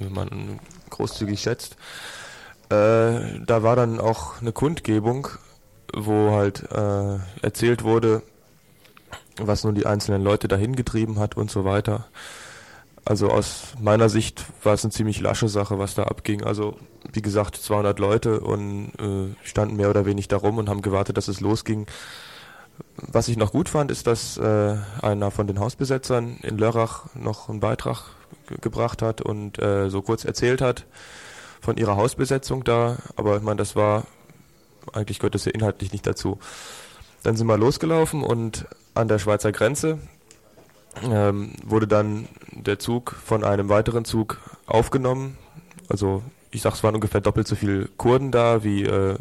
wenn man großzügig schätzt. Äh, da war dann auch eine Kundgebung, wo halt äh, erzählt wurde, was nun die einzelnen Leute dahin getrieben hat und so weiter. Also aus meiner Sicht war es eine ziemlich lasche Sache, was da abging. Also wie gesagt, 200 Leute und äh, standen mehr oder weniger darum und haben gewartet, dass es losging. Was ich noch gut fand, ist, dass äh, einer von den Hausbesetzern in Lörrach noch einen Beitrag gebracht hat und äh, so kurz erzählt hat von ihrer Hausbesetzung da. Aber ich meine, das war eigentlich gehört das ja inhaltlich nicht dazu. Dann sind wir losgelaufen und an der Schweizer Grenze ähm, wurde dann der Zug von einem weiteren Zug aufgenommen. Also ich sag, es waren ungefähr doppelt so viele Kurden da wie äh,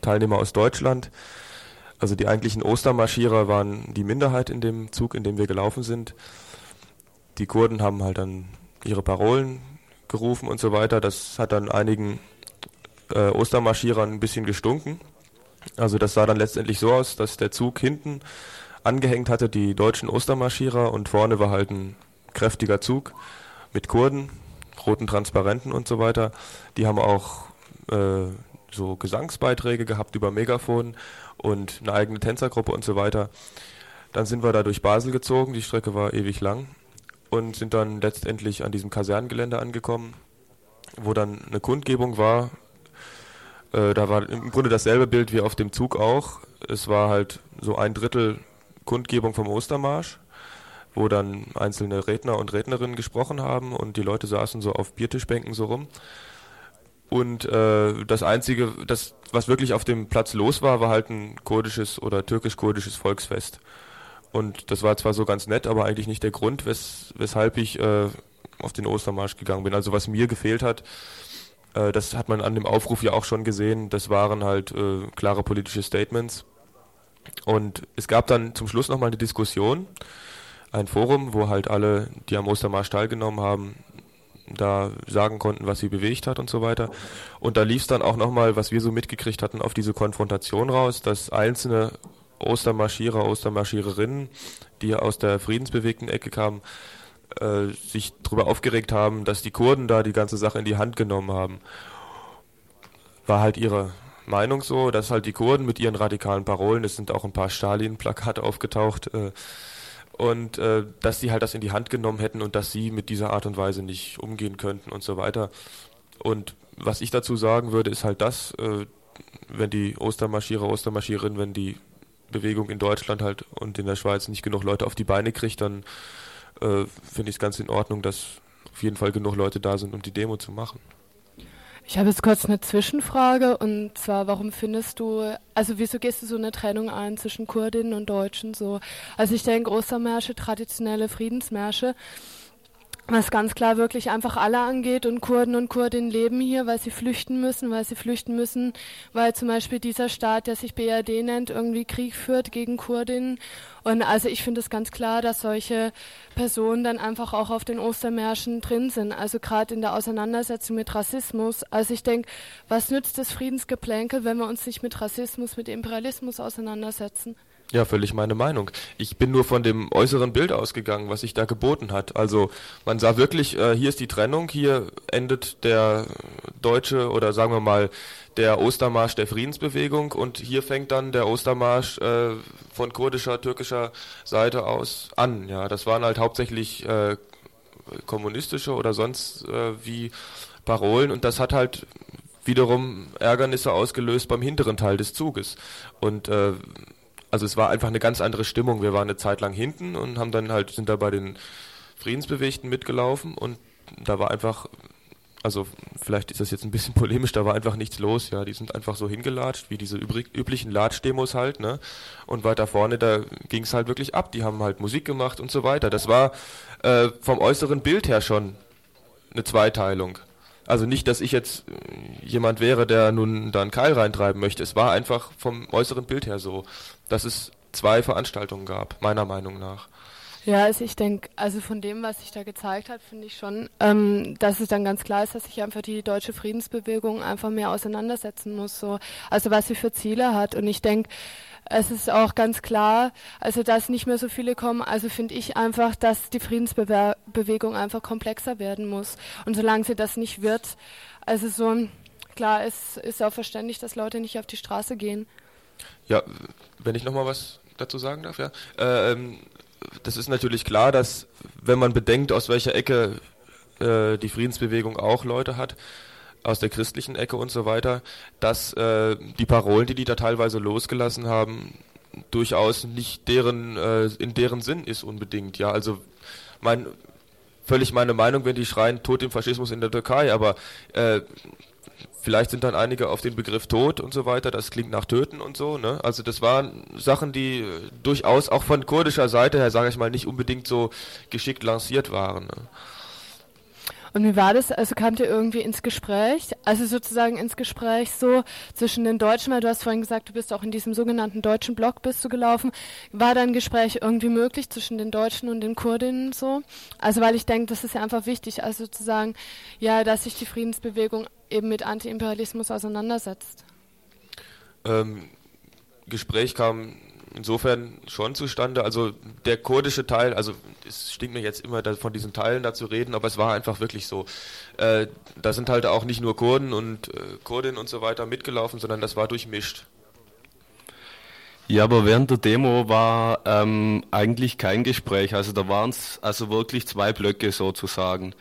Teilnehmer aus Deutschland. Also die eigentlichen Ostermarschierer waren die Minderheit in dem Zug, in dem wir gelaufen sind. Die Kurden haben halt dann ihre Parolen gerufen und so weiter. Das hat dann einigen äh, Ostermarschierern ein bisschen gestunken. Also das sah dann letztendlich so aus, dass der Zug hinten angehängt hatte die deutschen Ostermarschierer und vorne war halt ein kräftiger Zug mit Kurden, roten Transparenten und so weiter. Die haben auch äh, so Gesangsbeiträge gehabt über Megafon und eine eigene Tänzergruppe und so weiter. Dann sind wir da durch Basel gezogen, die Strecke war ewig lang und sind dann letztendlich an diesem Kasernengelände angekommen, wo dann eine Kundgebung war. Äh, da war im Grunde dasselbe Bild wie auf dem Zug auch. Es war halt so ein Drittel Kundgebung vom Ostermarsch, wo dann einzelne Redner und Rednerinnen gesprochen haben und die Leute saßen so auf Biertischbänken so rum. Und äh, das Einzige, das, was wirklich auf dem Platz los war, war halt ein kurdisches oder türkisch-kurdisches Volksfest. Und das war zwar so ganz nett, aber eigentlich nicht der Grund, wes weshalb ich äh, auf den Ostermarsch gegangen bin. Also was mir gefehlt hat, äh, das hat man an dem Aufruf ja auch schon gesehen, das waren halt äh, klare politische Statements und es gab dann zum Schluss nochmal eine Diskussion, ein Forum, wo halt alle, die am Ostermarsch teilgenommen haben, da sagen konnten, was sie bewegt hat und so weiter. Und da lief es dann auch nochmal, was wir so mitgekriegt hatten, auf diese Konfrontation raus, dass einzelne Ostermarschierer, Ostermarschiererinnen, die aus der friedensbewegten Ecke kamen, äh, sich darüber aufgeregt haben, dass die Kurden da die ganze Sache in die Hand genommen haben. War halt ihre Meinung so, dass halt die Kurden mit ihren radikalen Parolen, es sind auch ein paar Stalin-Plakate aufgetaucht, äh, und äh, dass sie halt das in die Hand genommen hätten und dass sie mit dieser Art und Weise nicht umgehen könnten und so weiter. Und was ich dazu sagen würde, ist halt das, äh, wenn die Ostermarschierer, Ostermarschiererinnen, wenn die Bewegung in Deutschland halt und in der Schweiz nicht genug Leute auf die Beine kriegt, dann äh, finde ich es ganz in Ordnung, dass auf jeden Fall genug Leute da sind, um die Demo zu machen. Ich habe jetzt kurz eine Zwischenfrage und zwar, warum findest du, also wieso gehst du so eine Trennung ein zwischen Kurdinnen und Deutschen so? Also ich denke, Ostermärsche, traditionelle Friedensmärsche, was ganz klar wirklich einfach alle angeht und Kurden und Kurdinnen leben hier, weil sie flüchten müssen, weil sie flüchten müssen, weil zum Beispiel dieser Staat, der sich BRD nennt, irgendwie Krieg führt gegen Kurdinnen. Und also ich finde es ganz klar, dass solche Personen dann einfach auch auf den Ostermärschen drin sind, also gerade in der Auseinandersetzung mit Rassismus. Also ich denke, was nützt das Friedensgeplänkel, wenn wir uns nicht mit Rassismus, mit Imperialismus auseinandersetzen? Ja, völlig meine Meinung. Ich bin nur von dem äußeren Bild ausgegangen, was sich da geboten hat. Also man sah wirklich, äh, hier ist die Trennung, hier endet der deutsche oder sagen wir mal der Ostermarsch der Friedensbewegung und hier fängt dann der Ostermarsch äh, von kurdischer, türkischer Seite aus an. Ja, das waren halt hauptsächlich äh, kommunistische oder sonst äh, wie Parolen und das hat halt wiederum Ärgernisse ausgelöst beim hinteren Teil des Zuges. Und äh, also es war einfach eine ganz andere Stimmung. Wir waren eine Zeit lang hinten und haben dann halt, sind da bei den Friedensbewegten mitgelaufen und da war einfach, also vielleicht ist das jetzt ein bisschen polemisch, da war einfach nichts los, ja. Die sind einfach so hingelatscht, wie diese übrig, üblichen Latschdemos halt, ne? Und weiter vorne, da ging es halt wirklich ab. Die haben halt Musik gemacht und so weiter. Das war äh, vom äußeren Bild her schon eine Zweiteilung. Also nicht, dass ich jetzt jemand wäre, der nun da einen Keil reintreiben möchte. Es war einfach vom äußeren Bild her so, dass es zwei Veranstaltungen gab, meiner Meinung nach. Ja, also ich denke, also von dem, was sich da gezeigt hat, finde ich schon, ähm, dass es dann ganz klar ist, dass sich einfach die deutsche Friedensbewegung einfach mehr auseinandersetzen muss, so, also was sie für Ziele hat. Und ich denke, es ist auch ganz klar, also dass nicht mehr so viele kommen. Also finde ich einfach, dass die Friedensbewegung einfach komplexer werden muss. Und solange sie das nicht wird, also so klar, es ist auch verständlich, dass Leute nicht auf die Straße gehen. Ja, wenn ich nochmal was dazu sagen darf, ja. Ähm, das ist natürlich klar, dass wenn man bedenkt, aus welcher Ecke äh, die Friedensbewegung auch Leute hat, aus der christlichen Ecke und so weiter, dass äh, die Parolen, die die da teilweise losgelassen haben, durchaus nicht deren äh, in deren Sinn ist unbedingt. Ja, also mein völlig meine Meinung, wenn die schreien Tod dem Faschismus in der Türkei, aber äh, Vielleicht sind dann einige auf den Begriff Tod und so weiter, das klingt nach Töten und so. Ne? Also das waren Sachen, die äh, durchaus auch von kurdischer Seite her, sage ich mal, nicht unbedingt so geschickt lanciert waren. Ne? Und wie war das? Also kamt ihr irgendwie ins Gespräch? Also sozusagen ins Gespräch so zwischen den Deutschen, weil du hast vorhin gesagt, du bist auch in diesem sogenannten deutschen Block bist du gelaufen. War da Gespräch irgendwie möglich zwischen den Deutschen und den Kurdinnen so? Also weil ich denke, das ist ja einfach wichtig, also sozusagen, ja, dass sich die Friedensbewegung eben mit Antiimperialismus auseinandersetzt. Ähm, Gespräch kam insofern schon zustande. Also der kurdische Teil, also es stinkt mir jetzt immer da, von diesen Teilen da zu reden, aber es war einfach wirklich so. Äh, da sind halt auch nicht nur Kurden und äh, Kurdinnen und so weiter mitgelaufen, sondern das war durchmischt. Ja, aber während der Demo war ähm, eigentlich kein Gespräch. Also da waren es also wirklich zwei Blöcke sozusagen.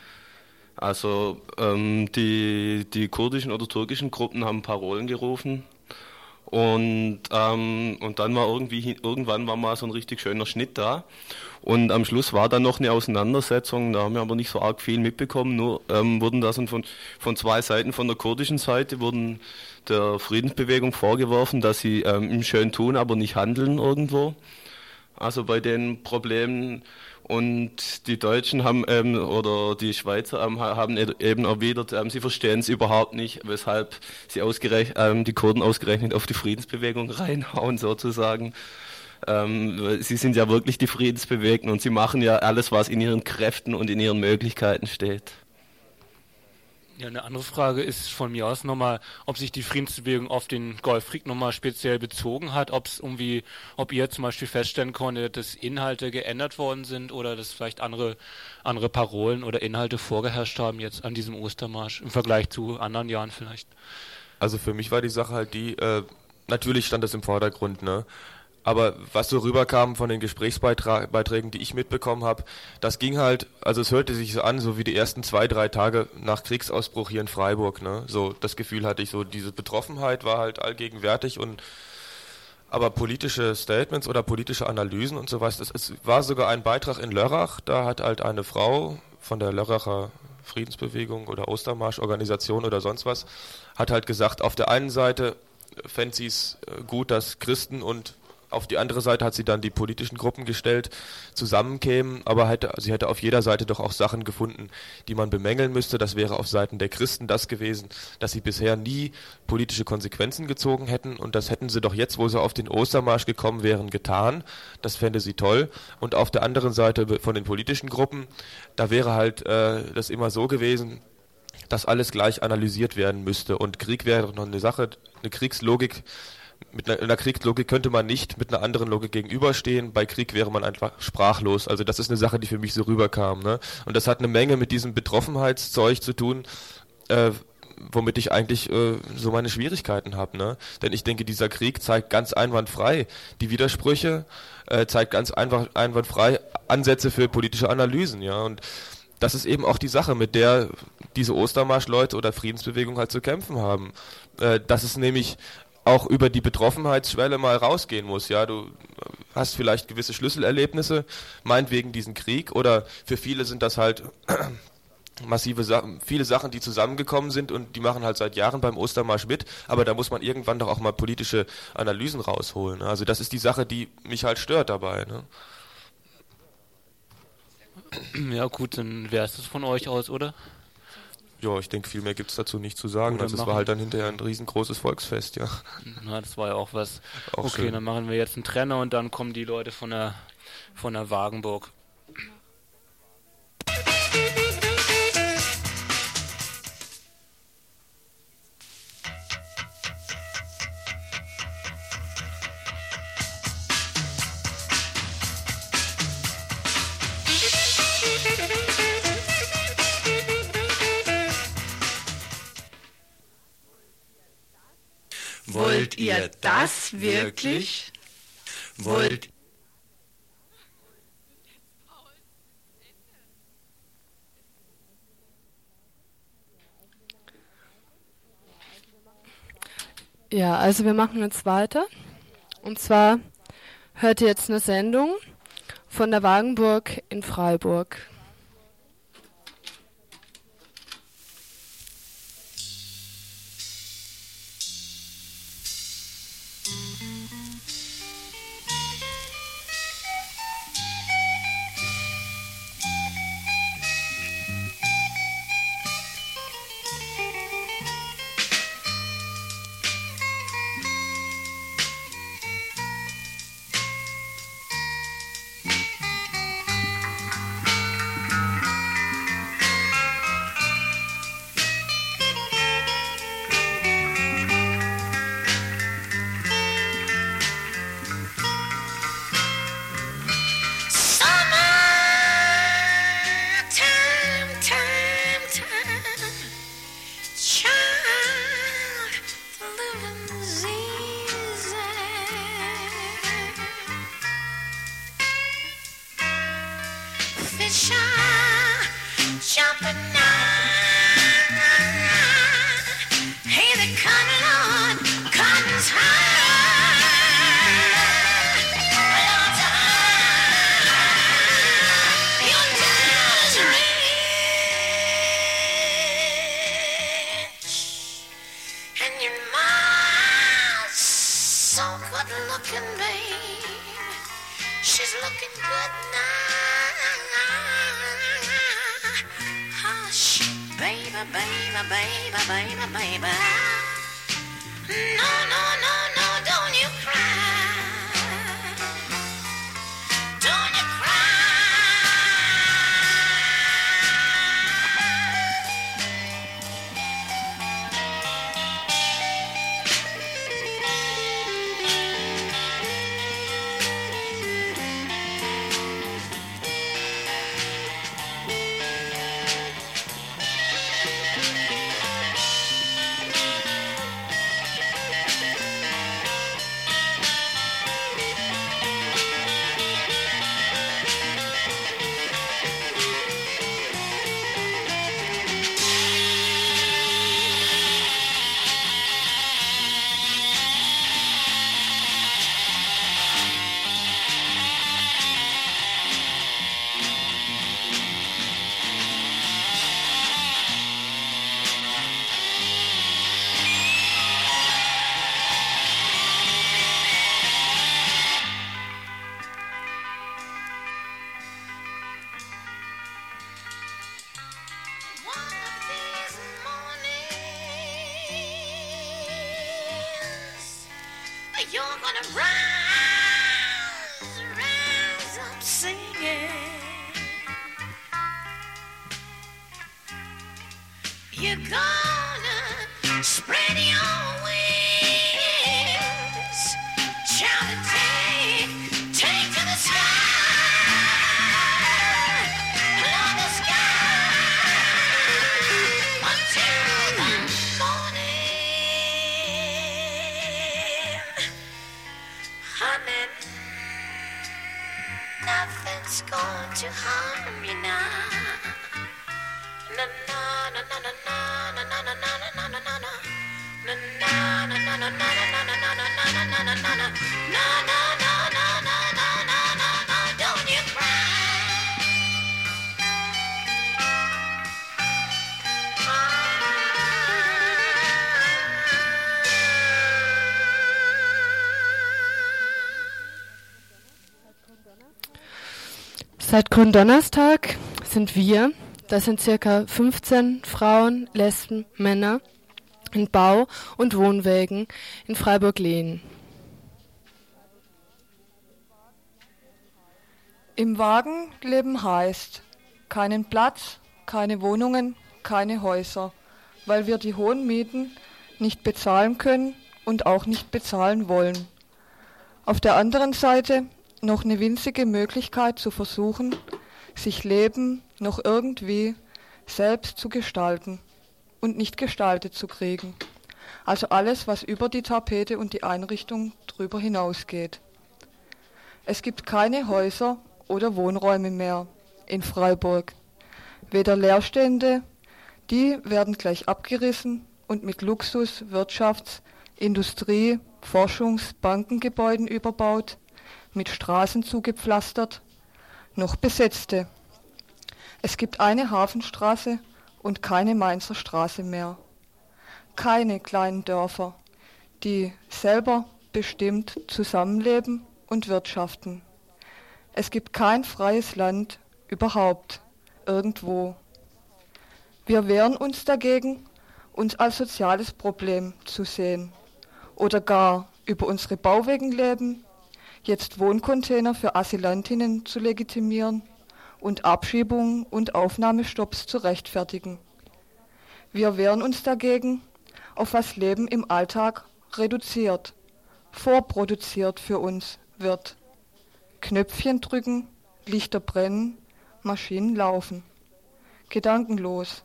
Also ähm, die, die kurdischen oder türkischen Gruppen haben Parolen gerufen und, ähm, und dann war irgendwie, irgendwann war mal so ein richtig schöner Schnitt da. Und am Schluss war dann noch eine Auseinandersetzung, da haben wir aber nicht so arg viel mitbekommen, nur ähm, wurden da von, von zwei Seiten, von der kurdischen Seite wurden der Friedensbewegung vorgeworfen, dass sie ähm, schön tun, aber nicht handeln irgendwo. Also bei den Problemen und die Deutschen haben ähm, oder die Schweizer ähm, haben e-, eben erwidert, ähm, sie verstehen es überhaupt nicht, weshalb sie ausgerechnet, ähm, die Kurden ausgerechnet auf die Friedensbewegung reinhauen sozusagen. Ähm, sie sind ja wirklich die Friedensbewegten und sie machen ja alles, was in ihren Kräften und in ihren Möglichkeiten steht. Ja, eine andere Frage ist von mir aus nochmal, ob sich die Friedensbewegung auf den Golfkrieg nochmal speziell bezogen hat, ob es irgendwie, ob ihr zum Beispiel feststellen konntet, dass Inhalte geändert worden sind oder dass vielleicht andere, andere Parolen oder Inhalte vorgeherrscht haben jetzt an diesem Ostermarsch im Vergleich zu anderen Jahren vielleicht. Also für mich war die Sache halt die, äh, natürlich stand das im Vordergrund, ne? Aber was so rüberkam von den Gesprächsbeiträgen, die ich mitbekommen habe, das ging halt, also es hörte sich so an, so wie die ersten zwei, drei Tage nach Kriegsausbruch hier in Freiburg. Ne? So das Gefühl hatte ich so, diese Betroffenheit war halt allgegenwärtig und aber politische Statements oder politische Analysen und sowas, das es war sogar ein Beitrag in Lörrach, da hat halt eine Frau von der Lörracher Friedensbewegung oder Ostermarsch-Organisation oder sonst was, hat halt gesagt, auf der einen Seite fände sie es äh, gut, dass Christen und auf die andere Seite hat sie dann die politischen Gruppen gestellt, zusammenkämen, aber hätte, sie hätte auf jeder Seite doch auch Sachen gefunden, die man bemängeln müsste. Das wäre auf Seiten der Christen das gewesen, dass sie bisher nie politische Konsequenzen gezogen hätten und das hätten sie doch jetzt, wo sie auf den Ostermarsch gekommen wären, getan. Das fände sie toll. Und auf der anderen Seite von den politischen Gruppen, da wäre halt äh, das immer so gewesen, dass alles gleich analysiert werden müsste und Krieg wäre noch eine Sache, eine Kriegslogik mit einer, einer Kriegslogik könnte man nicht mit einer anderen Logik gegenüberstehen. Bei Krieg wäre man einfach sprachlos. Also das ist eine Sache, die für mich so rüberkam. Ne? Und das hat eine Menge mit diesem Betroffenheitszeug zu tun, äh, womit ich eigentlich äh, so meine Schwierigkeiten habe. Ne? Denn ich denke, dieser Krieg zeigt ganz einwandfrei die Widersprüche, äh, zeigt ganz einfach einwandfrei Ansätze für politische Analysen. Ja und das ist eben auch die Sache, mit der diese Ostermarschleute oder Friedensbewegung halt zu kämpfen haben. Äh, dass es nämlich auch über die Betroffenheitsschwelle mal rausgehen muss. Ja, du hast vielleicht gewisse Schlüsselerlebnisse, meinetwegen diesen Krieg, oder für viele sind das halt massive Sachen, viele Sachen, die zusammengekommen sind und die machen halt seit Jahren beim Ostermarsch mit, aber da muss man irgendwann doch auch mal politische Analysen rausholen. Also das ist die Sache, die mich halt stört dabei. Ne? Ja gut, dann wäre es das von euch aus, oder? Ja, ich denke, viel mehr gibt es dazu nicht zu sagen. Also es war halt dann hinterher ein riesengroßes Volksfest, ja. Na, das war ja auch was. Auch okay, schön. dann machen wir jetzt einen Trenner und dann kommen die Leute von der von der Wagenburg. Ihr das wirklich? Wollt Ja, also wir machen jetzt weiter. Und zwar hört ihr jetzt eine Sendung von der Wagenburg in Freiburg. Seit Gründonnerstag sind wir, das sind circa 15 Frauen, Lesben, Männer, in Bau- und Wohnwägen in Freiburg-Lehn. Im Wagen leben heißt keinen Platz, keine Wohnungen, keine Häuser, weil wir die hohen Mieten nicht bezahlen können und auch nicht bezahlen wollen. Auf der anderen Seite noch eine winzige Möglichkeit zu versuchen, sich Leben noch irgendwie selbst zu gestalten und nicht gestaltet zu kriegen. Also alles, was über die Tapete und die Einrichtung drüber hinausgeht. Es gibt keine Häuser oder Wohnräume mehr in Freiburg. Weder leerstehende, die werden gleich abgerissen und mit Luxus, Wirtschafts-, Industrie-, Forschungs-, Bankengebäuden überbaut, mit Straßen zugepflastert, noch besetzte. Es gibt eine Hafenstraße und keine Mainzer Straße mehr. Keine kleinen Dörfer, die selber bestimmt zusammenleben und wirtschaften. Es gibt kein freies Land überhaupt irgendwo. Wir wehren uns dagegen, uns als soziales Problem zu sehen oder gar über unsere Bauwegenleben jetzt Wohncontainer für Asylantinnen zu legitimieren und Abschiebungen und Aufnahmestopps zu rechtfertigen. Wir wehren uns dagegen, auf was Leben im Alltag reduziert, vorproduziert für uns wird. Knöpfchen drücken, Lichter brennen, Maschinen laufen. Gedankenlos,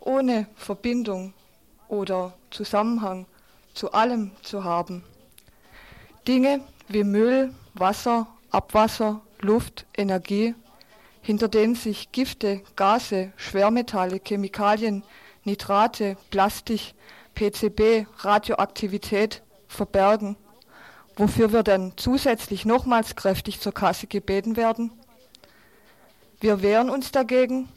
ohne Verbindung oder Zusammenhang zu allem zu haben. Dinge wie Müll, Wasser, Abwasser, Luft, Energie, hinter denen sich Gifte, Gase, Schwermetalle, Chemikalien, Nitrate, Plastik, PCB, Radioaktivität verbergen wofür wir dann zusätzlich nochmals kräftig zur Kasse gebeten werden? Wir wehren uns dagegen,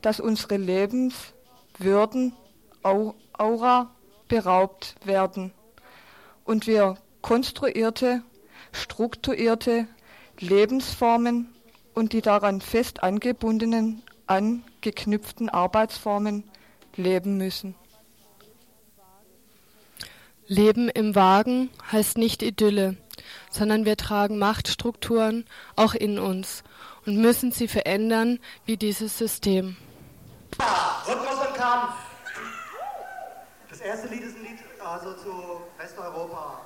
dass unsere Lebenswürden, Aura beraubt werden und wir konstruierte, strukturierte Lebensformen und die daran fest angebundenen, angeknüpften Arbeitsformen leben müssen. Leben im Wagen heißt nicht Idylle, sondern wir tragen Machtstrukturen auch in uns und müssen sie verändern wie dieses System. Rhythmus und Kampf. Das erste Lied ist ein Lied also zu Westeuropa,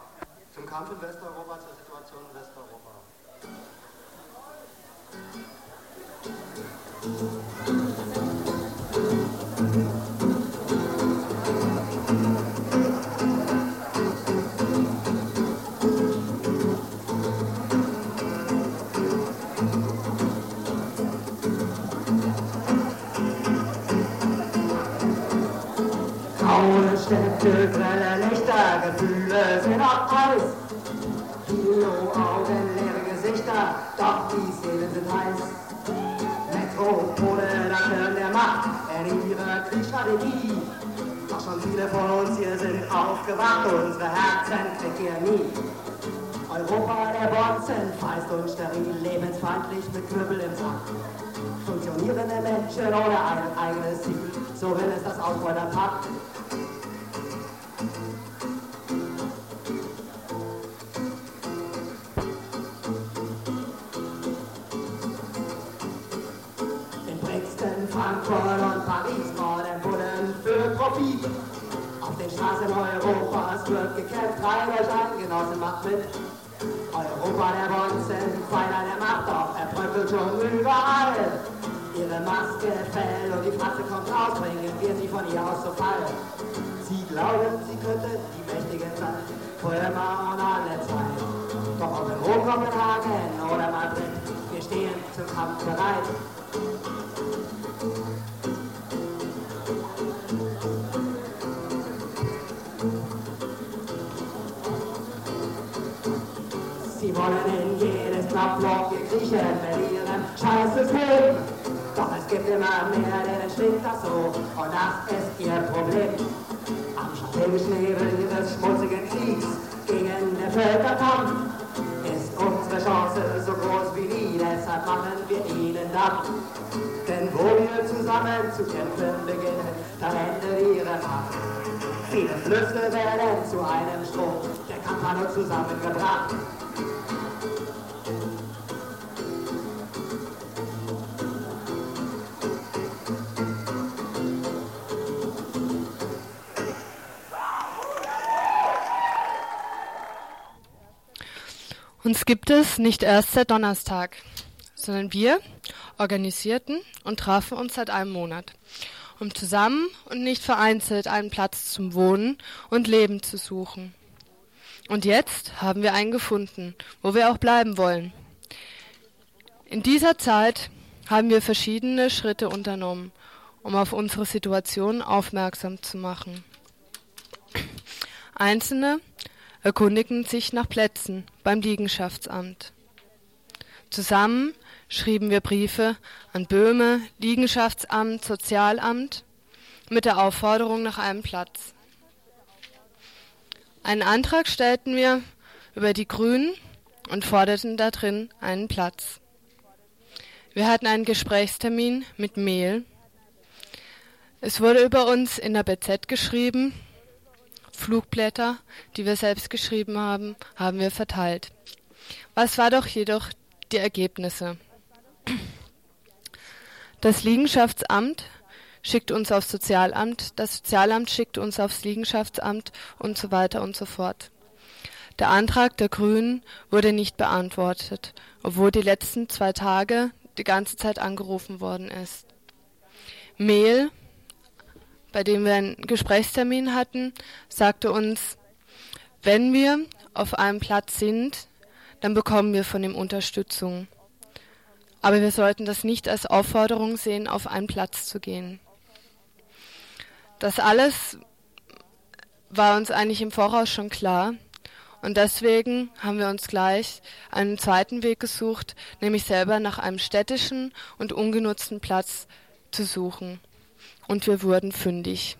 zum Kampf in Westeuropa, Städte, grelle Lichter, Gefühle sind auf Eis. Kilo-Augen, leere Gesichter, doch die Seelen sind heiß. Metropole, das Hirn der Macht, in ihrer Kriegsstrategie. Doch schon viele von uns hier sind aufgewacht, unsere Herzen kriegt nie. Europa der Bonzen, feist und steril, lebensfeindlich mit Knüppel im Sack. Funktionierende Menschen ohne ein eigenes Ziel, so will es das Ausbeuter Frankfurt und Paris morden Bullen für Profit. Auf den Straßen Europas wird gekämpft, rein euch an, Genossen macht mit. Europa der Bonzen, Pfeiler der Macht, doch er bröckelt schon überall. Ihre Maske fällt und die Fratze kommt raus, bringen wir sie von ihr aus zu Fall. Sie glauben, sie könnten die Mächtigen sein, für immer und alle Zeit. Doch ob in Rom, Kopenhagen oder Madrid, wir stehen zum Kampf bereit. Jedes Knopfloch kriechen mit ihrem Scheißsystem. Doch es gibt immer mehr, denen stimmt das so. Und das ist ihr Problem. Am strategischen Hebel ihres schmutzigen Kriegs gegen den Völkerkampf ist unsere Chance so groß wie nie. Deshalb machen wir ihnen Dank. Denn wo wir zusammen zu kämpfen beginnen, dann endet ihre Macht. Viele Flüsse werden zu einem Strom, der Kampf hat uns zusammengebracht. Uns gibt es nicht erst seit Donnerstag, sondern wir organisierten und trafen uns seit einem Monat, um zusammen und nicht vereinzelt einen Platz zum Wohnen und Leben zu suchen. Und jetzt haben wir einen gefunden, wo wir auch bleiben wollen. In dieser Zeit haben wir verschiedene Schritte unternommen, um auf unsere Situation aufmerksam zu machen. Einzelne erkundigten sich nach Plätzen beim Liegenschaftsamt. Zusammen schrieben wir Briefe an Böhme, Liegenschaftsamt, Sozialamt mit der Aufforderung nach einem Platz. Einen Antrag stellten wir über die Grünen und forderten darin einen Platz. Wir hatten einen Gesprächstermin mit Mehl. Es wurde über uns in der BZ geschrieben. Flugblätter, die wir selbst geschrieben haben, haben wir verteilt. Was war doch jedoch die Ergebnisse? Das Liegenschaftsamt schickt uns aufs Sozialamt, das Sozialamt schickt uns aufs Liegenschaftsamt und so weiter und so fort. Der Antrag der Grünen wurde nicht beantwortet, obwohl die letzten zwei Tage die ganze Zeit angerufen worden ist. Mehl, bei dem wir einen Gesprächstermin hatten, sagte uns, wenn wir auf einem Platz sind, dann bekommen wir von ihm Unterstützung. Aber wir sollten das nicht als Aufforderung sehen, auf einen Platz zu gehen. Das alles war uns eigentlich im Voraus schon klar. Und deswegen haben wir uns gleich einen zweiten Weg gesucht, nämlich selber nach einem städtischen und ungenutzten Platz zu suchen. Und wir wurden fündig.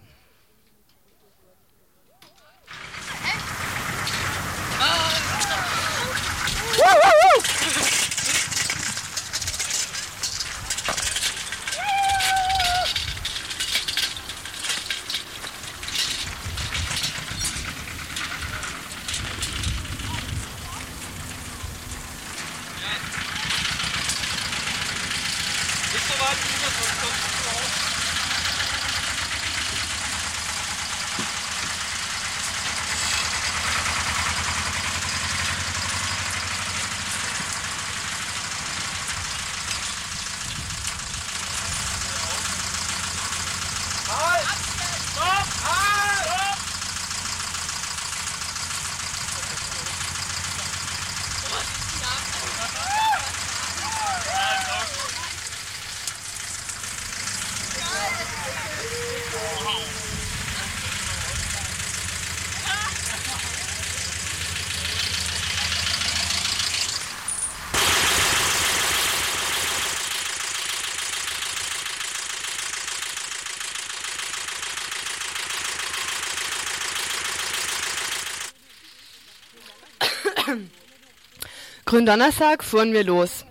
Gründonnerstag fuhren wir los.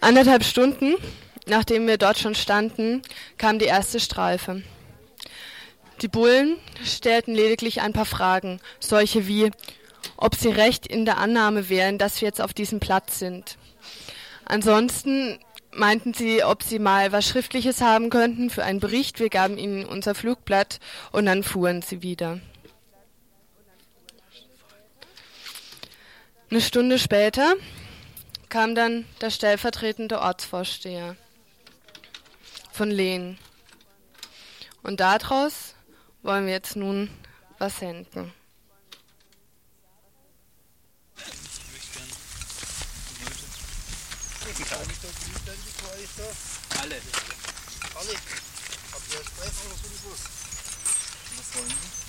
Anderthalb Stunden, nachdem wir dort schon standen, kam die erste Streife. Die Bullen stellten lediglich ein paar Fragen, solche wie, ob sie recht in der Annahme wären, dass wir jetzt auf diesem Platz sind. Ansonsten meinten sie, ob sie mal was Schriftliches haben könnten für einen Bericht. Wir gaben ihnen unser Flugblatt und dann fuhren sie wieder. Eine Stunde später kam dann der stellvertretende Ortsvorsteher von Lehn. Und daraus wollen wir jetzt nun was senden. Alle. Alle. Habt ihr Stress oder so was? Was wollen Sie?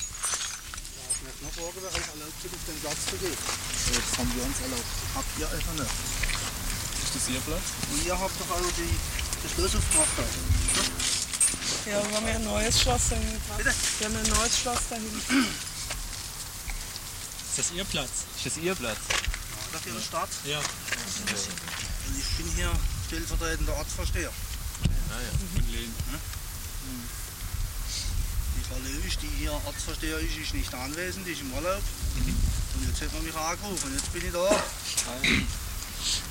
Ja, fragen, wer euch erlaubt auf den Platz zu gehen. Das haben wir uns erlaubt. Habt ihr einfach nicht. Ist das Ihr Platz? Und ihr habt doch auch die, die Schlüsselfracht. Ja, wir haben ja ein neues Schloss dahin Bitte? Wir haben ein neues Schloss dahin. Ist das Ihr Platz? Ist das Ihr Platz? Nach Ihrer Stadt. Ja. Und ich bin hier stellvertretender Ortsvorsteher. Ah ja, in Lehn. Die Frau Löwisch, die hier Ortsvorsteher ist, ist nicht anwesend, die ist im Urlaub. Und jetzt hat man mich angerufen, jetzt bin ich da.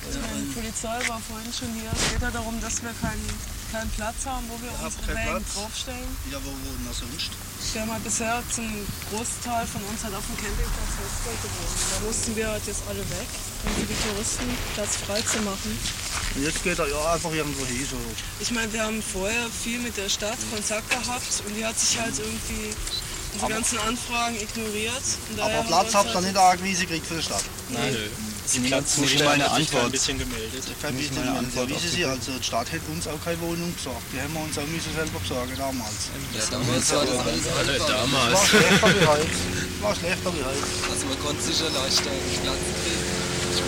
Also die Polizei war vorhin schon hier. Es geht ja darum, dass wir keinen keinen Platz haben, wo wir unsere Wägen draufstellen. Ja, wo wohnen wir sonst? Wir haben halt bisher zum Großteil von uns halt auf dem Campingplatz gewohnt. Und Da mussten wir halt jetzt alle weg, um für die Touristen Platz frei zu machen. Und jetzt geht er ja einfach irgendwo hin. So. Ich meine, wir haben vorher viel mit der Stadt Kontakt gehabt und die hat sich halt irgendwie diese Aber- ganzen Anfragen ignoriert. Aber Platz habt ihr halt nicht angewiesen gekriegt für die Stadt? Nein. Sie Die Platz Platzzusteller hat sich da ein Antwort. bisschen gemeldet. Kein Nicht bisschen mal eine gemeldet. Antwort Ja, auf wissen die Sie, also die Stadt hätte uns auch keine Wohnung besorgt. Die haben wir uns auch müssen selber besorgen damals. Ja, damals war das alles Alle einfach. damals. War schlechter wie heute. War schlechter wie heute. Also man konnte sich ja leichter einen Platz kriegen. und sich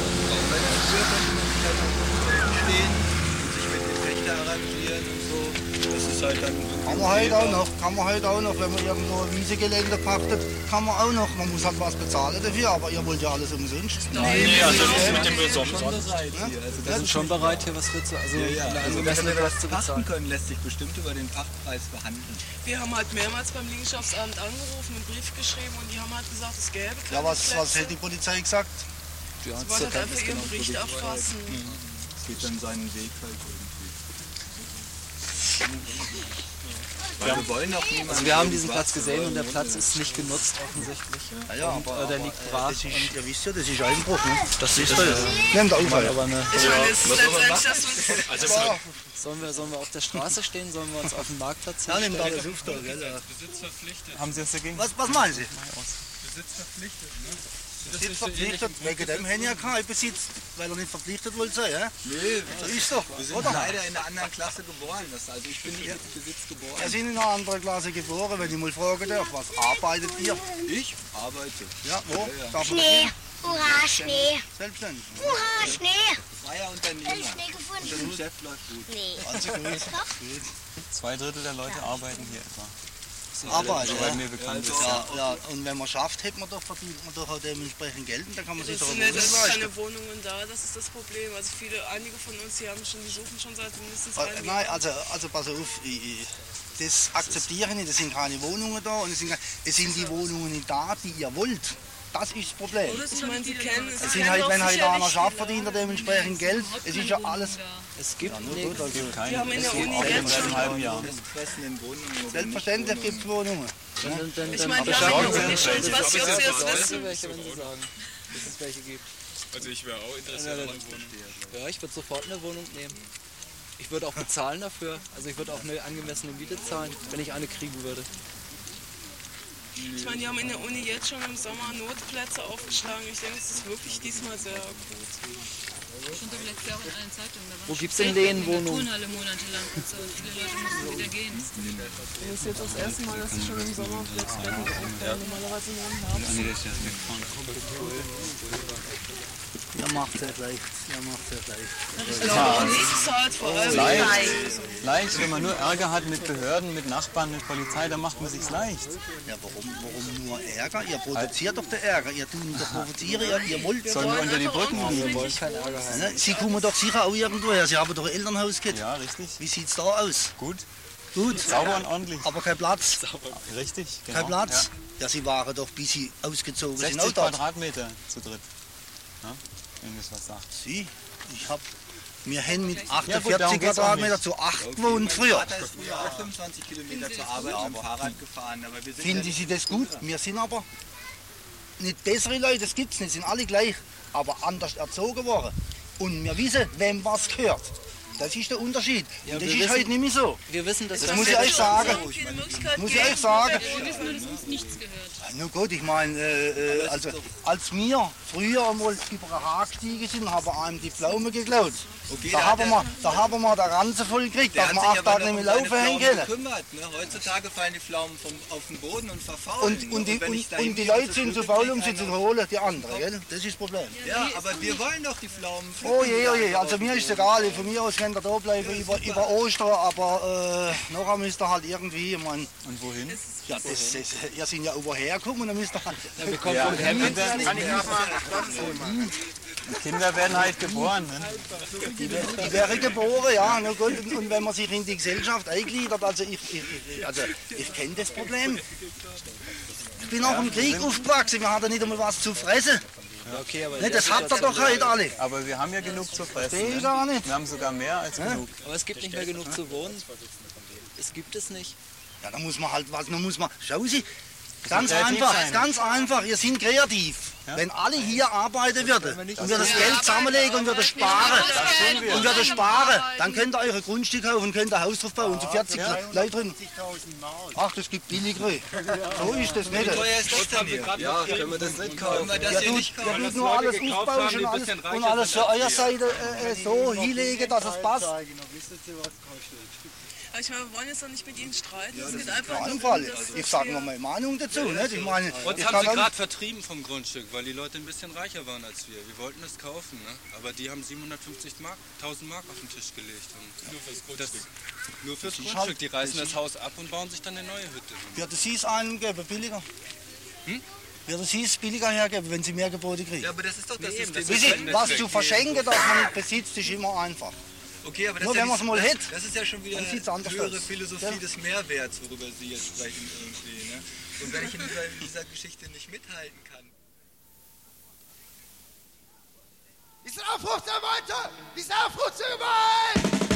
Pächter arrangieren und so. Das ist halt dann Kann man heute auch noch, kann man heute auch noch, wenn man irgendwo ein Wiesegelände pachtet, kann man auch noch. Man muss halt was bezahlen dafür, aber ihr wollt ja alles umsonst. Nee, also das mit dem besonderen. Wir sind schon bereit, hier was für zu, also ja, ja. Also wenn angemessene wir das zu bezahlen. können, lässt sich bestimmt über den Pachtpreis verhandeln. Wir haben halt mehrmals beim Liegenschaftsamt angerufen, einen Brief geschrieben und die haben halt gesagt, es gäbe keine Ja, was, was hätte die Polizei gesagt? Sie wollen halt einfach ihren Bericht abfassen. Es geht dann seinen Weg halt irgendwie. Ja. wir wollen auch niemanden Also wir haben diesen Platz gesehen wir und der Platz ist nicht genutzt offensichtlich. Ja, ja, und, aber, äh, der liegt äh, brach. Das ist, ihr wisst ja, das ist Einbruch, ne? Das ist ist, ja. äh, Nehmt auf, aber ja. eine- Ich meine, es ist letztendlich, wir Also Ja. Sollen wir, sollen wir auf der Straße stehen? Sollen wir uns auf dem Marktplatz Ja, hinstellen? alles auf da, ja. Verpflichtet. Haben Sie was dagegen? Was, was meinen Sie? Besitz verpflichtet, ne? Besitz verpflichtet, wegen dem haben ja keinen Besitz, weil er nicht verpflichtet wollte sein, ja? Nee, So ist doch, wir sind oder? leider in einer anderen Klasse geboren. Das, also ich bin nicht mit Besitz geboren. Wir sind in einer anderen Klasse geboren, wenn ich mal fragen darf, was arbeitet ihr? Ich arbeite. Ja, wo? Ja, ja. Darf das Schnee. Hurra, Schnee. Selbstständig. Hurra, Schnee. Freier Unternehmer. Ich Schnee gefunden? Und der Chef läuft gut. Nee. Also gut. Zwei Drittel der Leute arbeiten hier etwa. Arbeit, ja. mir bekannt ist. ja, ja. Und wenn man schafft, hat man doch verdient man doch auch dementsprechend Geld und dann kann man sich doch sind ein nicht, es Wohnung sind leisten. keine Wohnungen da, das ist das Problem. Also viele, einige von uns, die haben schon, die suchen schon seit mindestens Äh, einem Nein, Jahr. also, also pass auf, ich, ich, das akzeptiere ich nicht, es sind keine Wohnungen da und es sind, es sind die Wohnungen nicht da, die ihr wollt. Das ist das Problem. Ich meine, Sie kennen Es sind halt, wenn halt einer schafft, verdient er dementsprechend Geld. Es ist ja alles. Es gibt, Ja, gut, also- gibt keine. Wir haben in der Es Uni jetzt schon- halben Jahr. Selbstverständlich gibt es Wohnungen. Ich meine, wir haben in der Uni schon, was wir Ja, jetzt wissen. welche, wenn Sie sagen, dass es welche gibt. Also ich wäre auch interessiert an einer Wohnung. Ja, ich würde sofort eine Wohnung nehmen. Ich würde auch bezahlen dafür. Also ich würde auch eine angemessene Miete zahlen, wenn ich eine kriegen würde. Ich meine, die haben in der Uni jetzt schon im Sommer Notplätze aufgeschlagen. Ich denke, es ist wirklich diesmal sehr gut. Schon doch letztes Jahr auch in allen Zeitungen. Da Wo schon gibt's denn Fake in der Lehenwohnungen? Turnhalle monatelang. So, viele Leute mussten wieder gehen. Das ist jetzt das erste Mal, dass sie schon im Sommer Flexbetten aufbauen. Normalerweise nur im Herbst. Ihr macht es ja leicht. Ihr macht es ja leicht. Ich glaube, uns ist es halt vor allem Leicht. Leicht, wenn man nur Ärger hat mit Behörden, mit Nachbarn, mit Polizei, dann macht man sich's leicht. Ja, warum, warum nur Ärger? Ihr produziert doch den Ärger. Ihr tut doch provozieren. Ihr, ihr wollt. Sollen wir unter die Brücken gehen? Wir wollen keinen Ärger haben. Sie kommen doch sicher auch irgendwo her. Sie haben doch ein Elternhaus gehabt. Ja, richtig. Wie sieht's da aus? Gut. Gut. Sauber und ordentlich. Aber kein Platz. Richtig, genau. Kein Platz. Ja. Sie waren doch, bis Sie ausgezogen sind, 60 auch dort. Quadratmeter zu dritt. Ja, wenn das was sagt. Sie, ich hab, wir haben mit Ja, gut, 48 darum geht's auch Quadratmeter zu 8 gewohnt früher. Vater ist früher auch 25 Kilometer zur Arbeit dem Fahrrad gefahren. Aber wir sind Finden Sie das gut? Wir sind aber nicht bessere Leute, das gibt's nicht, sind alle gleich, aber anders erzogen worden. Und wir wissen, wem was gehört. Das ist der Unterschied. Ja, Und das wir ist wissen- heute nicht mehr so. Wir wissen, dass Das das muss ich euch sagen. Muss ich euch sagen. Wir wissen nur, dass uns nichts gehört. Na gut, ich meine, äh, äh, also, als wir früher einmal über den Haag gestiegen sind, haben wir einem die Pflaume geklaut. Okay, da, da haben wir, da haben wir den Ranzen voll gekriegt, Der dass hat wir sich acht aber Tage nicht mehr laufen hängen können. gekümmert. Ne? Heutzutage fallen die Pflaumen vom, auf den Boden und verfaulen. Und, und, die, und, ich und die Leute sind zu faul, um sie zu holen, die anderen, gell? Das ist das Problem. Ja, aber wir wollen doch die Pflaumen. Oh je, oh je, also mir ist egal, von mir aus könnt ihr da bleiben über, über Ostern, aber äh, nachher müsst ihr halt irgendwie, ich mein, Und wohin? ja, das, das, ihr sind ja überher gekommen, dann müsst ihr halt... Ja, wir kommen Ja, vom Campingplatz. Die Kinder werden halt geboren. Ne? Die, die wäre geboren, ja, na gut, und, und wenn man sich in die Gesellschaft eingliedert, also ich, ich, also ich kenne das Problem. Ich bin auch im Krieg aufgewachsen, wir hatten nicht einmal was zu fressen. Ja, okay, Ne, der das habt ihr doch heute alle. Aber wir haben ja genug zu fressen. Ne? gar nicht. Wir haben sogar mehr als Ja. genug. Aber es gibt nicht mehr genug zu wohnen. Es gibt es nicht. Ja, da muss man halt was, man muss mal, schau Sie, ganz einfach, sein. ganz einfach, ihr sind kreativ. Wenn alle hier arbeiten würden und wir das Geld zusammenlegen und wir das sparen und wir das sparen, dann könnt ihr eure Grundstücke kaufen und könnt ein Haus drauf bauen, so 40 Leute drin. Ach, das gibt billigere. So ist das nicht. Ja, können wir das nicht kaufen? Wir Ja, nicht ja, tut nur alles aufbauen und alles, und alles für euer Seite äh, äh, so hinlegen, dass es passt. Aber ich meine, wir wollen jetzt doch nicht mit Ihnen streiten. Ja, das geht einfach darum, Fall. dass Ich sage noch meine Meinung dazu. Nicht? Ich meine, Uns ich haben sie gerade vertrieben vom Grundstück, weil die Leute ein bisschen reicher waren als wir. Wir wollten es kaufen, ne? aber die haben 750 Mark, 1000 Mark auf den Tisch gelegt. Und nur fürs Grundstück. Das, nur fürs Das Grundstück. halt- Die reißen das das Haus ab und bauen sich dann eine neue Hütte. Wird es hieß einem geben, billiger? Wird es hieß billiger hergeben, wenn sie mehr Gebote kriegen? Ja, aber das ist doch das Wissen System. Können was zu verschenken, das man nicht besitzt, ist immer einfach. Okay, aber das Nur ist ja wenn man es mal hätte, Das ist ja schon wieder anders höhere aus. Philosophie Ja. des Mehrwerts, worüber Sie jetzt sprechen irgendwie. Ne? Und wenn ich in dieser, in dieser Geschichte nicht mithalten kann. Ist ein Aufruf der Weite! Ist ein Aufruf zu überall!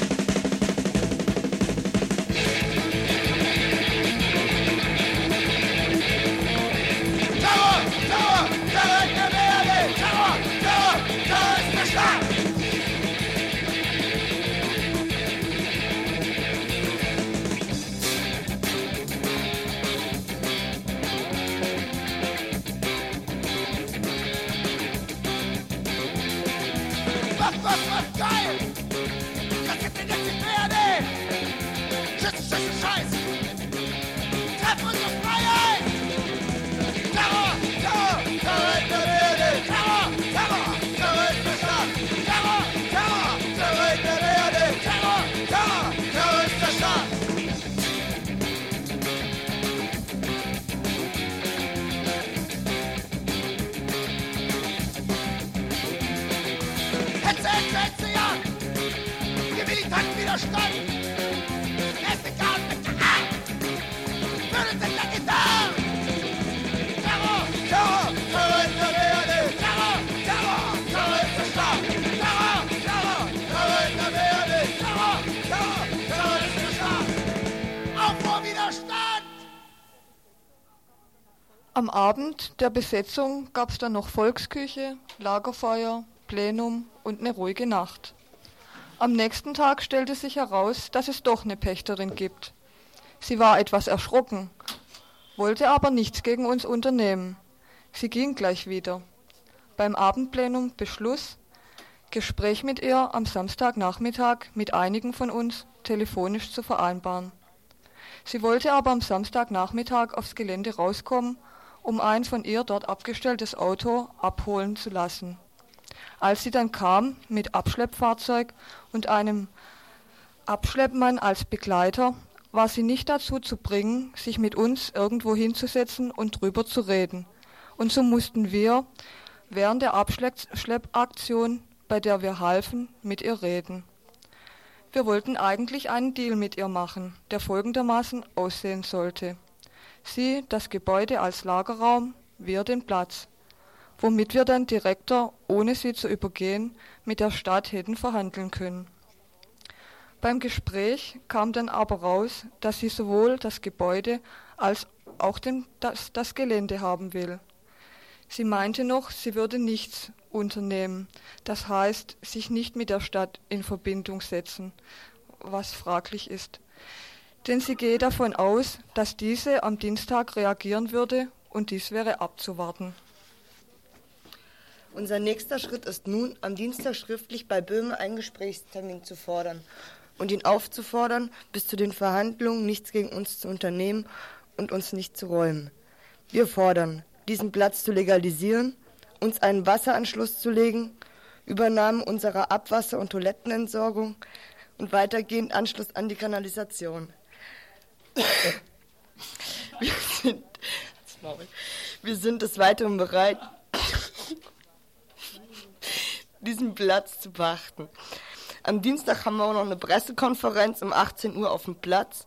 Am Abend der Besetzung gab es dann noch Volksküche, Lagerfeuer, Plenum und eine ruhige Nacht. Am nächsten Tag stellte sich heraus, dass es doch eine Pächterin gibt. Sie war etwas erschrocken, wollte aber nichts gegen uns unternehmen. Sie ging gleich wieder. Beim Abendplenum Beschluss, Gespräch mit ihr am Samstagnachmittag mit einigen von uns telefonisch zu vereinbaren. Sie wollte aber am Samstagnachmittag aufs Gelände rauskommen, um ein von ihr dort abgestelltes Auto abholen zu lassen. Als sie dann kam mit Abschleppfahrzeug und einem Abschleppmann als Begleiter, war sie nicht dazu zu bringen, sich mit uns irgendwo hinzusetzen und drüber zu reden. Und so mussten wir während der Abschleppaktion, bei der wir halfen, mit ihr reden. Wir wollten eigentlich einen Deal mit ihr machen, der folgendermaßen aussehen sollte. Sie das Gebäude als Lagerraum, wir den Platz, womit wir dann direkter, ohne sie zu übergehen, mit der Stadt hätten verhandeln können. Beim Gespräch kam dann aber raus, dass sie sowohl das Gebäude als auch den, das, das Gelände haben will. Sie meinte noch, sie würde nichts unternehmen, das heißt, sich nicht mit der Stadt in Verbindung setzen, was fraglich ist. Denn sie gehe davon aus, dass diese am Dienstag reagieren würde und dies wäre abzuwarten. Unser nächster Schritt ist nun, am Dienstag schriftlich bei Böhme einen Gesprächstermin zu fordern und ihn aufzufordern, bis zu den Verhandlungen nichts gegen uns zu unternehmen und uns nicht zu räumen. Wir fordern, diesen Platz zu legalisieren, uns einen Wasseranschluss zu legen, Übernahme unserer Abwasser- und Toilettenentsorgung und weitergehend Anschluss an die Kanalisation. Wir sind, wir sind des Weiteren bereit, diesen Platz zu beachten. Am Dienstag haben wir auch noch eine Pressekonferenz um 18 Uhr auf dem Platz.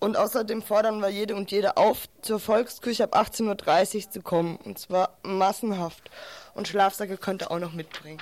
Und außerdem fordern wir jede und jede auf, zur Volkskirche ab 18.30 Uhr zu kommen. Und zwar massenhaft. Und Schlafsäcke könnt ihr auch noch mitbringen.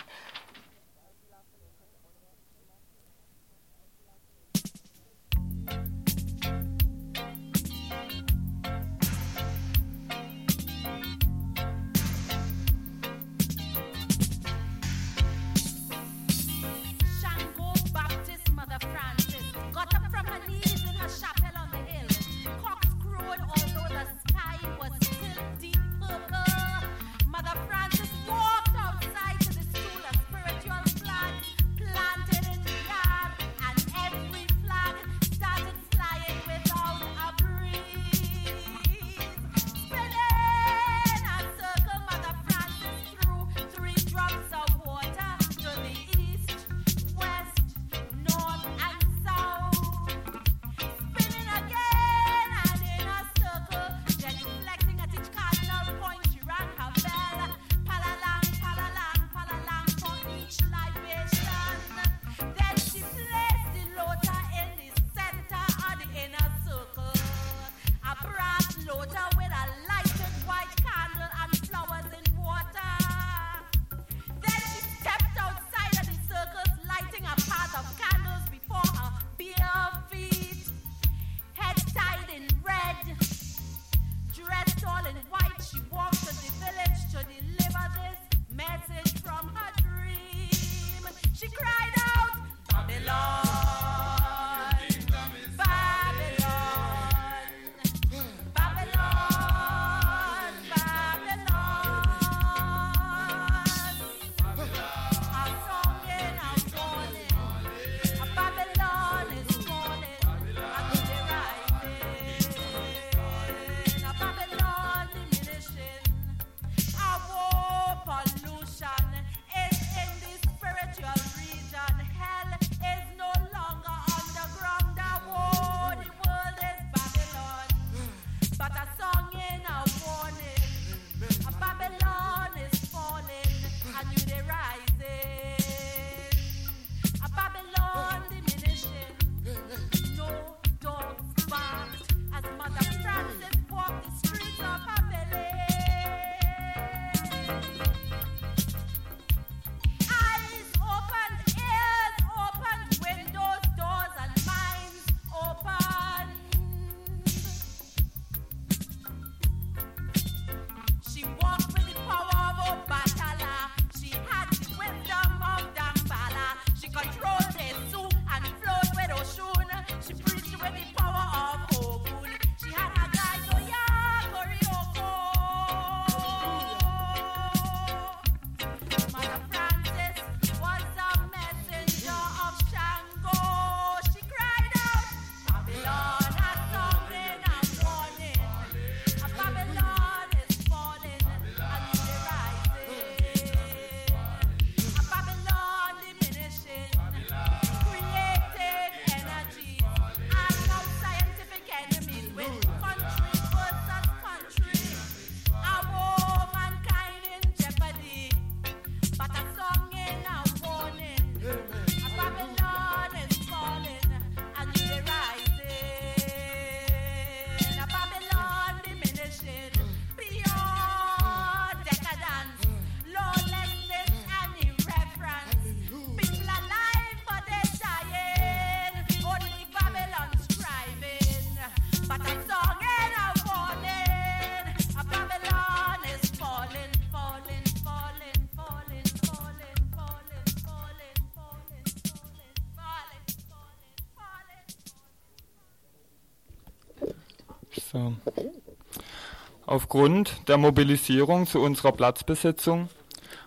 aufgrund der Mobilisierung zu unserer Platzbesetzung,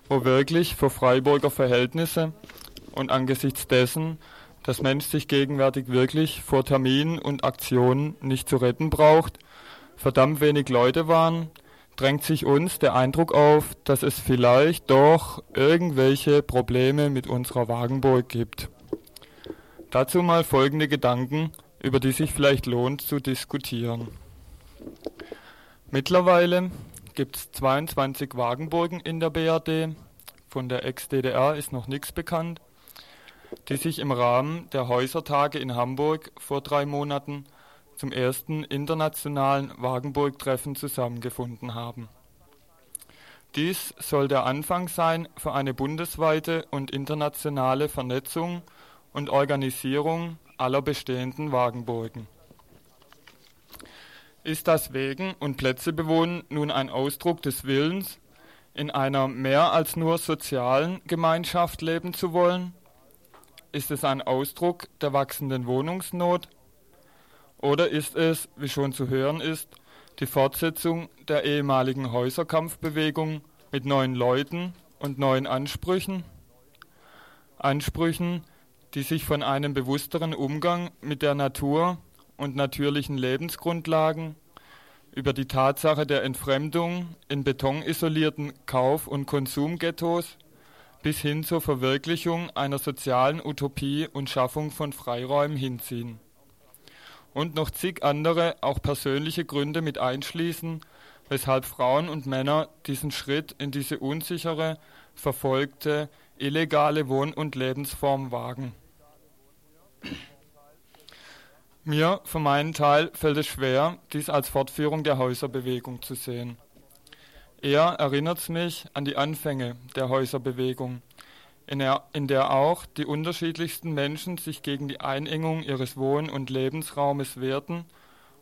wo wirklich für Freiburger Verhältnisse und angesichts dessen, dass Mensch sich gegenwärtig wirklich vor Terminen und Aktionen nicht zu retten braucht, verdammt wenig Leute waren, drängt sich uns der Eindruck auf, dass es vielleicht doch irgendwelche Probleme mit unserer Wagenburg gibt. Dazu mal folgende Gedanken, über die sich vielleicht lohnt zu diskutieren. Mittlerweile gibt es 22 Wagenburgen in der BRD, von der Ex-DDR ist noch nichts bekannt, die sich im Rahmen der Häusertage in Hamburg vor drei Monaten zum ersten internationalen Wagenburg-Treffen zusammengefunden haben. Dies soll der Anfang sein für eine bundesweite und internationale Vernetzung und Organisierung aller bestehenden Wagenburgen. Ist das Wegen und Plätzebewohnen nun ein Ausdruck des Willens, in einer mehr als nur sozialen Gemeinschaft leben zu wollen? Ist es ein Ausdruck der wachsenden Wohnungsnot? Oder ist es, wie schon zu hören ist, die Fortsetzung der ehemaligen Häuserkampfbewegung mit neuen Leuten und neuen Ansprüchen? Ansprüchen, die sich von einem bewussteren Umgang mit der Natur und natürlichen Lebensgrundlagen über die Tatsache der Entfremdung in betonisolierten Kauf- und Konsumghettos bis hin zur Verwirklichung einer sozialen Utopie und Schaffung von Freiräumen hinziehen. Und noch zig andere, auch persönliche Gründe mit einschließen, weshalb Frauen und Männer diesen Schritt in diese unsichere, verfolgte, illegale Wohn- und Lebensform wagen. Mir für meinen Teil fällt es schwer, dies als Fortführung der Häuserbewegung zu sehen. Eher erinnert es mich an die Anfänge der Häuserbewegung, in der, in der auch die unterschiedlichsten Menschen sich gegen die Einengung ihres Wohn- und Lebensraumes wehrten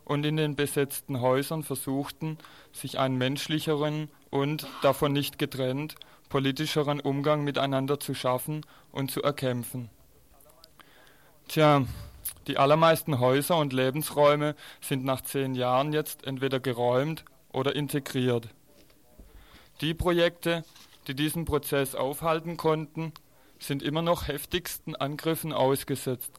und in den besetzten Häusern versuchten, sich einen menschlicheren und, davon nicht getrennt, politischeren Umgang miteinander zu schaffen und zu erkämpfen. Tja, die allermeisten Häuser und Lebensräume sind nach zehn Jahren jetzt entweder geräumt oder integriert. Die Projekte, die diesen Prozess aufhalten konnten, sind immer noch heftigsten Angriffen ausgesetzt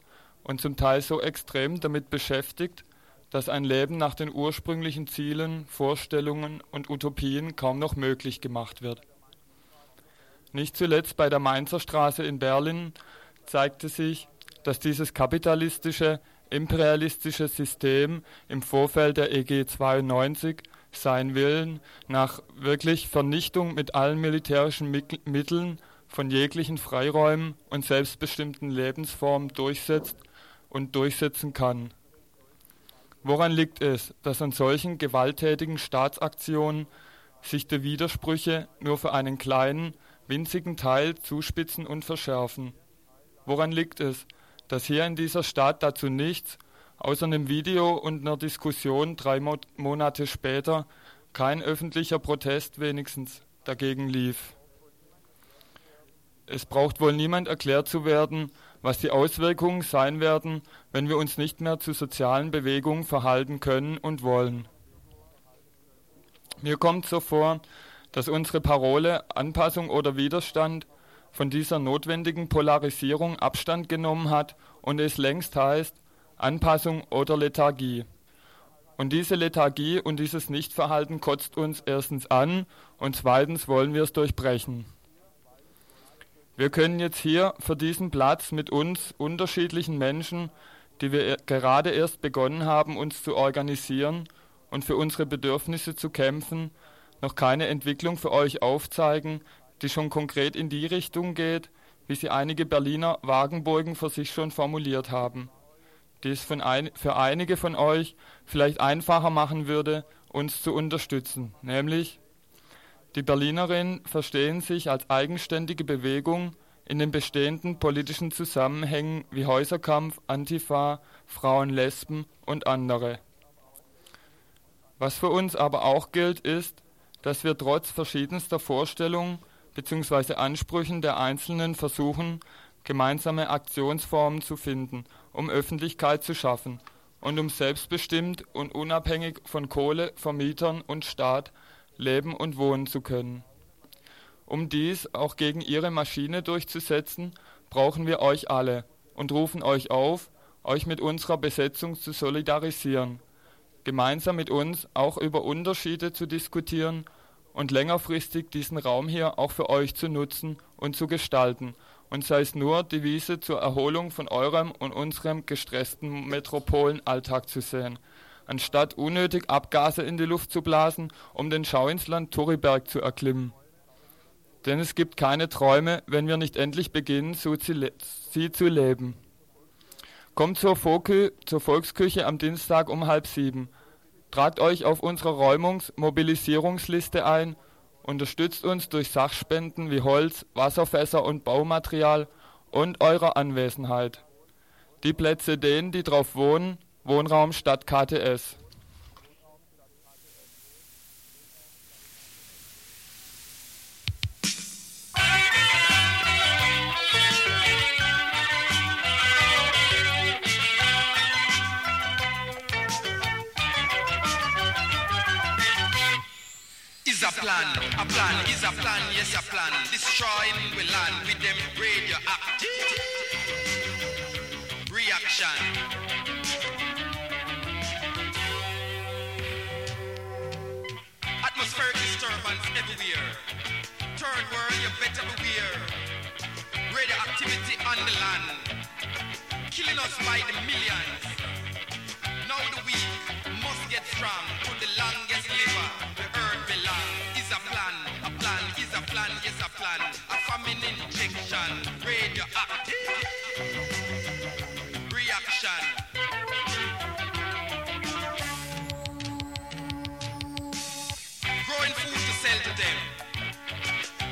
und zum Teil so extrem damit beschäftigt, dass ein Leben nach den ursprünglichen Zielen, Vorstellungen und Utopien kaum noch möglich gemacht wird. Nicht zuletzt bei der Mainzer Straße in Berlin zeigte sich, dass dieses kapitalistische, imperialistische System im Vorfeld der EG 92 sein Willen nach wirklich Vernichtung mit allen militärischen Mitteln von jeglichen Freiräumen und selbstbestimmten Lebensformen durchsetzt und durchsetzen kann. Woran liegt es, dass an solchen gewalttätigen Staatsaktionen sich die Widersprüche nur für einen kleinen, winzigen Teil zuspitzen und verschärfen? Woran liegt es, dass hier in dieser Stadt dazu nichts, außer einem Video und einer Diskussion drei Mo Monate später, kein öffentlicher Protest wenigstens dagegen lief? Es braucht wohl niemand erklärt zu werden, was die Auswirkungen sein werden, wenn wir uns nicht mehr zu sozialen Bewegungen verhalten können und wollen. Mir kommt so vor, dass unsere Parole Anpassung oder Widerstand von dieser notwendigen Polarisierung Abstand genommen hat und es längst heißt Anpassung oder Lethargie. Und diese Lethargie und dieses Nichtverhalten kotzt uns erstens an und zweitens wollen wir es durchbrechen. Wir können jetzt hier für diesen Platz mit uns unterschiedlichen Menschen, die wir gerade erst begonnen haben, uns zu organisieren und für unsere Bedürfnisse zu kämpfen, noch keine Entwicklung für euch aufzeigen, die schon konkret in die Richtung geht, wie sie einige Berliner Wagenburgen für sich schon formuliert haben, die es für einige von euch vielleicht einfacher machen würde, uns zu unterstützen, nämlich die Berlinerinnen verstehen sich als eigenständige Bewegung in den bestehenden politischen Zusammenhängen wie Häuserkampf, Antifa, Frauen, Lesben und andere. Was für uns aber auch gilt, ist, dass wir trotz verschiedenster Vorstellungen bzw. Ansprüchen der Einzelnen versuchen, gemeinsame Aktionsformen zu finden, um Öffentlichkeit zu schaffen und um selbstbestimmt und unabhängig von Kohle, Vermietern und Staat leben und wohnen zu können. Um dies auch gegen Ihre Maschine durchzusetzen, brauchen wir euch alle und rufen euch auf, euch mit unserer Besetzung zu solidarisieren, gemeinsam mit uns auch über Unterschiede zu diskutieren und längerfristig diesen Raum hier auch für euch zu nutzen und zu gestalten, und sei es nur die Wiese zur Erholung von eurem und unserem gestressten Metropolenalltag zu sehen anstatt unnötig Abgase in die Luft zu blasen, um den Schauinsland Turriberg zu erklimmen. Denn es gibt keine Träume, wenn wir nicht endlich beginnen, so sie zu leben. Kommt zur, zur Volksküche am Dienstag um halb sieben. Tragt euch auf unsere Räumungs-Mobilisierungsliste ein, unterstützt uns durch Sachspenden wie Holz, Wasserfässer und Baumaterial und eurer Anwesenheit. Die Plätze denen, die drauf wohnen, Wohnraum statt KTS. Plan, is a plan, yes a plan. Destroying we land with them radioactive reaction. Atmospheric disturbance everywhere. Third world, you better beware. Radioactivity on the land, killing us by the millions. Now the weak must get strong to the longest liver. Yes a famine injection, radioactive reaction. Growing food to sell to them.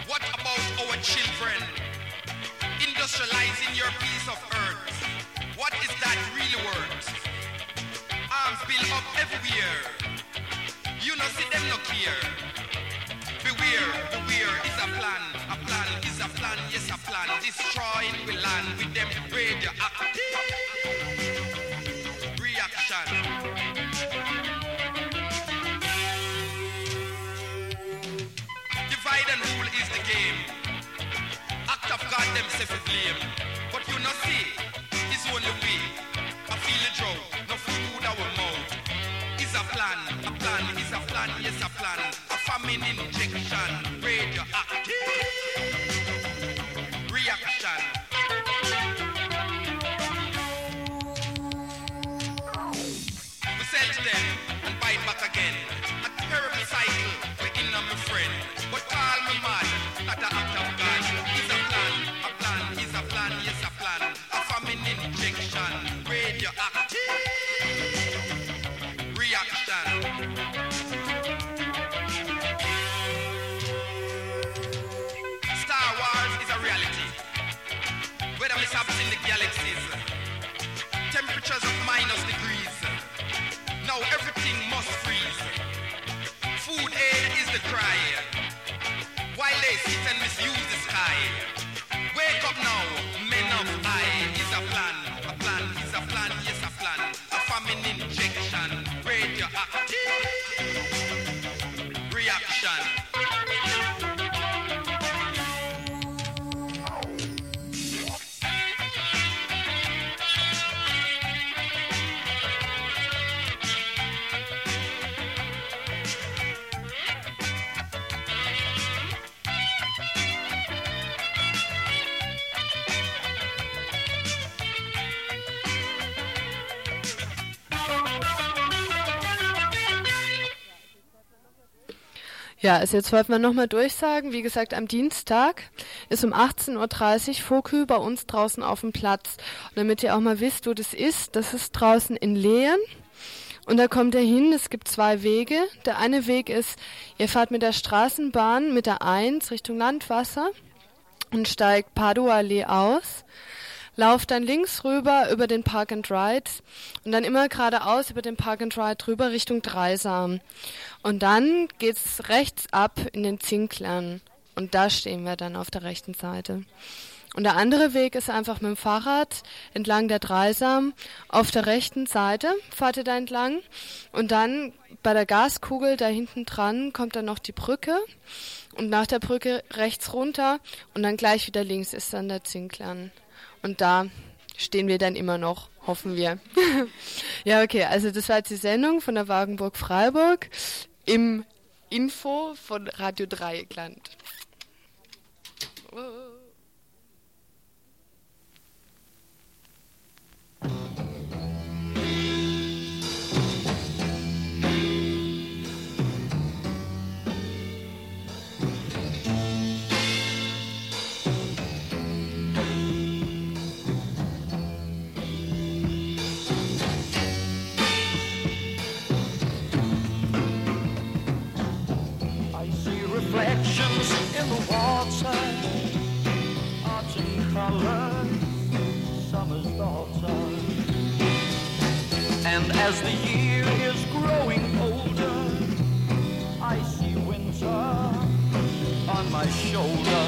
What about our children? Industrializing your piece of earth. What is that really worth? arms built up everywhere. You know, see them no care. Beware, beware, it's a plan, a plan, is a plan, yes a plan. Destroying we land with them radioactive ah, reaction. Divide and rule is the game. Act of God them say for blame. But you know see, it's only way. I feel the drought, no food our mouth. Is a plan, a plan, is a plan, yes a plan. A famine injection, radioactive reaction. We sell to them and buy it back again. A terrible cycle, temperatures of minus degrees. Now everything must freeze. Food aid is the cry. While they sit and misuse the sky. Wake up now, men of I is a plan. A plan is a plan, yes a plan. A famine injection, Ja, also jetzt wollten wir nochmal durchsagen. Wie gesagt, am Dienstag ist um 18.30 Uhr Fokü bei uns draußen auf dem Platz. Und damit ihr auch mal wisst, wo das ist, das ist draußen in Lehen. Und da kommt ihr hin, es gibt zwei Wege. Der eine Weg ist, ihr fahrt mit der Straßenbahn mit der 1 Richtung Landwasser und steigt Padua-Allee aus. Lauft dann links rüber über den Park and Ride und dann immer geradeaus über den Park and Ride rüber Richtung Dreisam. Und dann geht's rechts ab in den Zinklern. Und da stehen wir dann auf der rechten Seite. Und der andere Weg ist einfach mit dem Fahrrad entlang der Dreisam auf der rechten Seite, fahrt ihr da entlang. Und dann bei der Gaskugel da hinten dran kommt dann noch die Brücke. Und nach der Brücke rechts runter und dann gleich wieder links ist dann der Zinklern. Und da stehen wir dann immer noch, hoffen wir. ja, okay, also das war jetzt die Sendung von der Wagenburg Freiburg im Info von Radio Dreieckland. As the year is growing older, I see winter on my shoulder.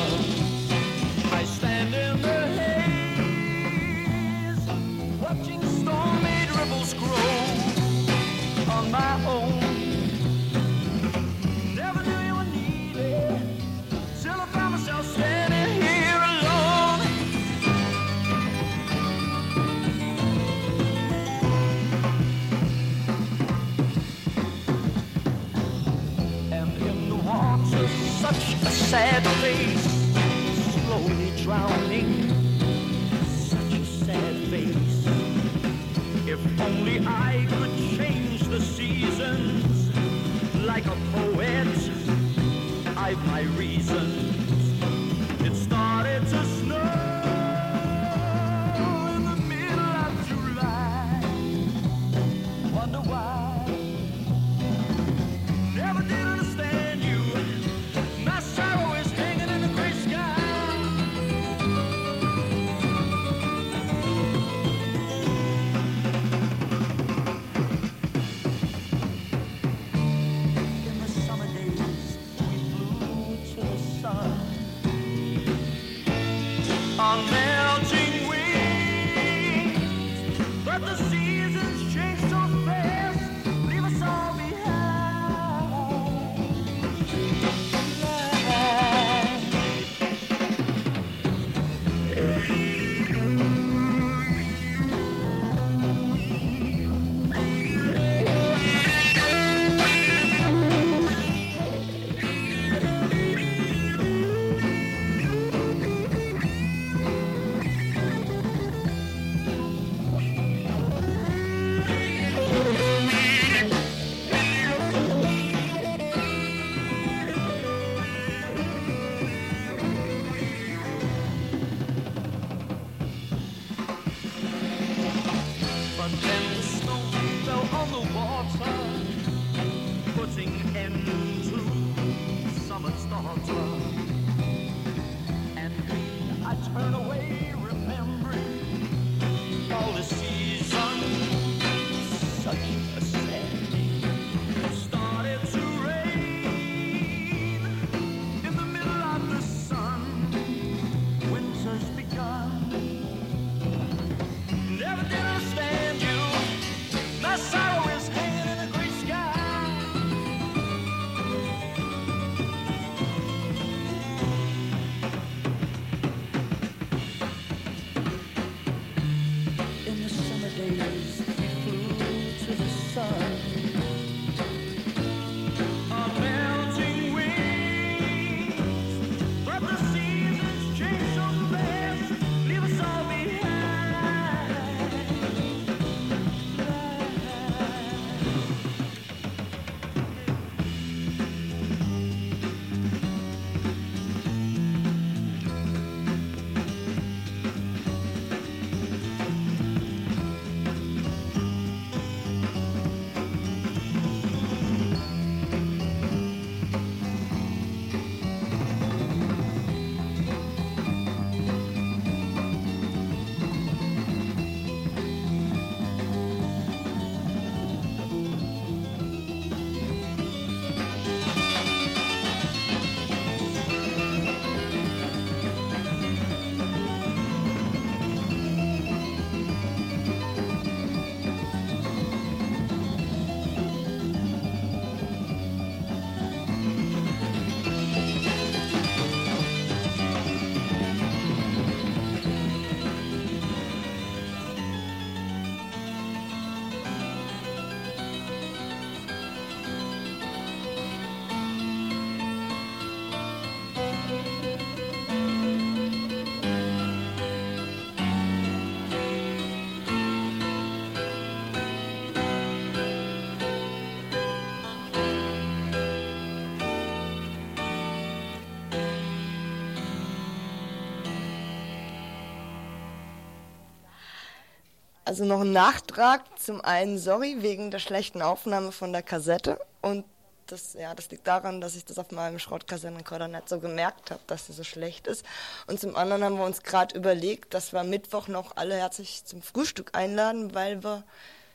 Also noch ein Nachtrag. Zum einen, sorry, wegen der schlechten Aufnahme von der Kassette. Und das, ja, das liegt daran, dass ich das auf meinem Schrottkassettenrekorder nicht so gemerkt habe, dass sie so schlecht ist. Und zum anderen haben wir uns gerade überlegt, dass wir Mittwoch noch alle herzlich zum Frühstück einladen, weil wir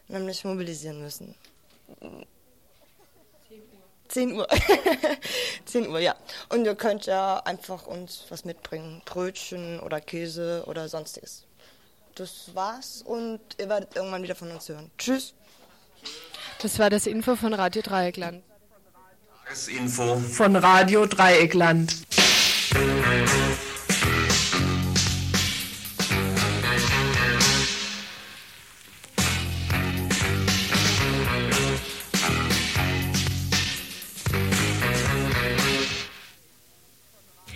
nämlich mobilisieren müssen. 10 Uhr. 10 Uhr, ja. Und ihr könnt ja einfach uns was mitbringen. Brötchen oder Käse oder sonstiges. Das war's und ihr werdet irgendwann wieder von uns hören. Tschüss. Das war das Info von Radio Dreieckland. Tagesinfo Von Radio Dreieckland.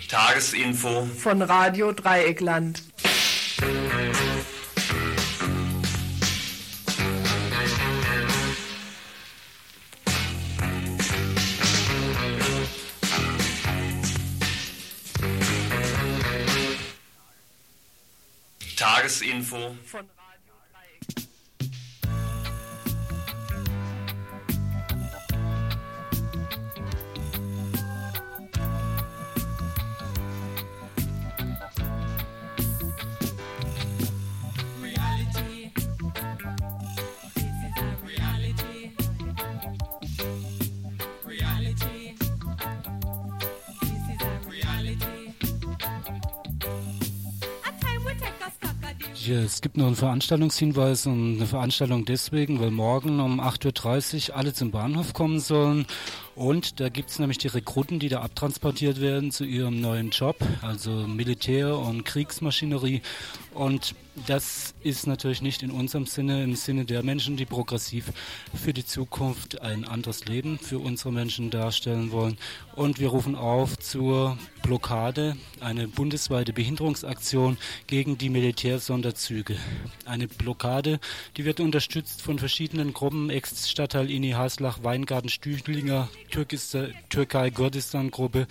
Tagesinfo Von Radio Dreieckland. Tagesinfo Ja, es gibt noch einen Veranstaltungshinweis und eine Veranstaltung deswegen, weil morgen um 8.30 Uhr alle zum Bahnhof kommen sollen. Und da gibt es nämlich die Rekruten, die da abtransportiert werden zu ihrem neuen Job, also Militär und Kriegsmaschinerie. Und das ist natürlich nicht in unserem Sinne, im Sinne der Menschen, die progressiv für die Zukunft ein anderes Leben für unsere Menschen darstellen wollen. Und wir rufen auf zur Blockade, eine bundesweite Behinderungsaktion gegen die Militärsonderzüge. Eine Blockade, die wird unterstützt von verschiedenen Gruppen, Ex-Stadtteil Ini Haslach, Weingarten, Stüchlinger, Türkei-Kurdistan-Gruppe,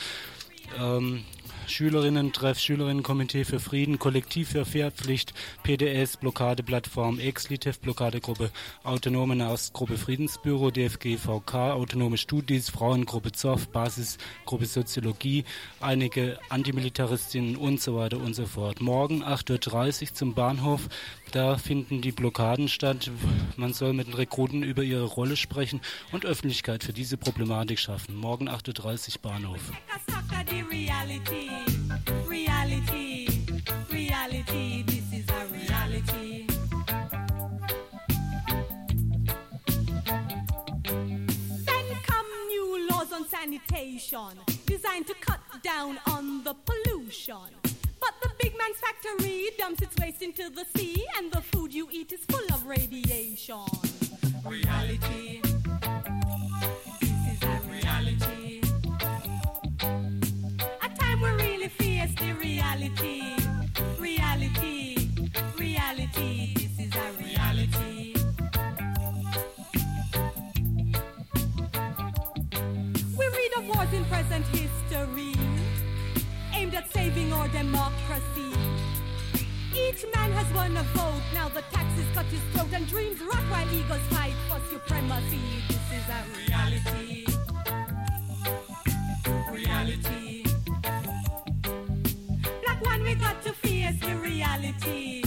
ähm, Schülerinnen-Treff, Schülerinnenkomitee für Frieden, Kollektiv für Fairpflicht, PDS, Blockadeplattform, Ex-Litef, Blockadegruppe, Autonome Nahostgruppe Friedensbüro, DFG, VK, Autonome Studis, Frauengruppe ZOF, Basisgruppe Soziologie, einige Antimilitaristinnen und so weiter und so fort. Morgen 8.30 Uhr zum Bahnhof, da finden die Blockaden statt. Man soll mit den Rekruten über ihre Rolle sprechen und Öffentlichkeit für diese Problematik schaffen. Morgen 8.30 Uhr Bahnhof. Sucker reality, reality, reality. This is a reality. Then come new laws on sanitation, designed to cut down on the pollution. But the big man's factory dumps its waste into the sea, and the food you eat is full of radiation. Reality. The reality. Reality, reality, this is reality. We read of wars in present history, aimed at saving our democracy. Each man has vote, now the cut his throat, and dreams rot while eagles fight for supremacy. This is a reality. eternity.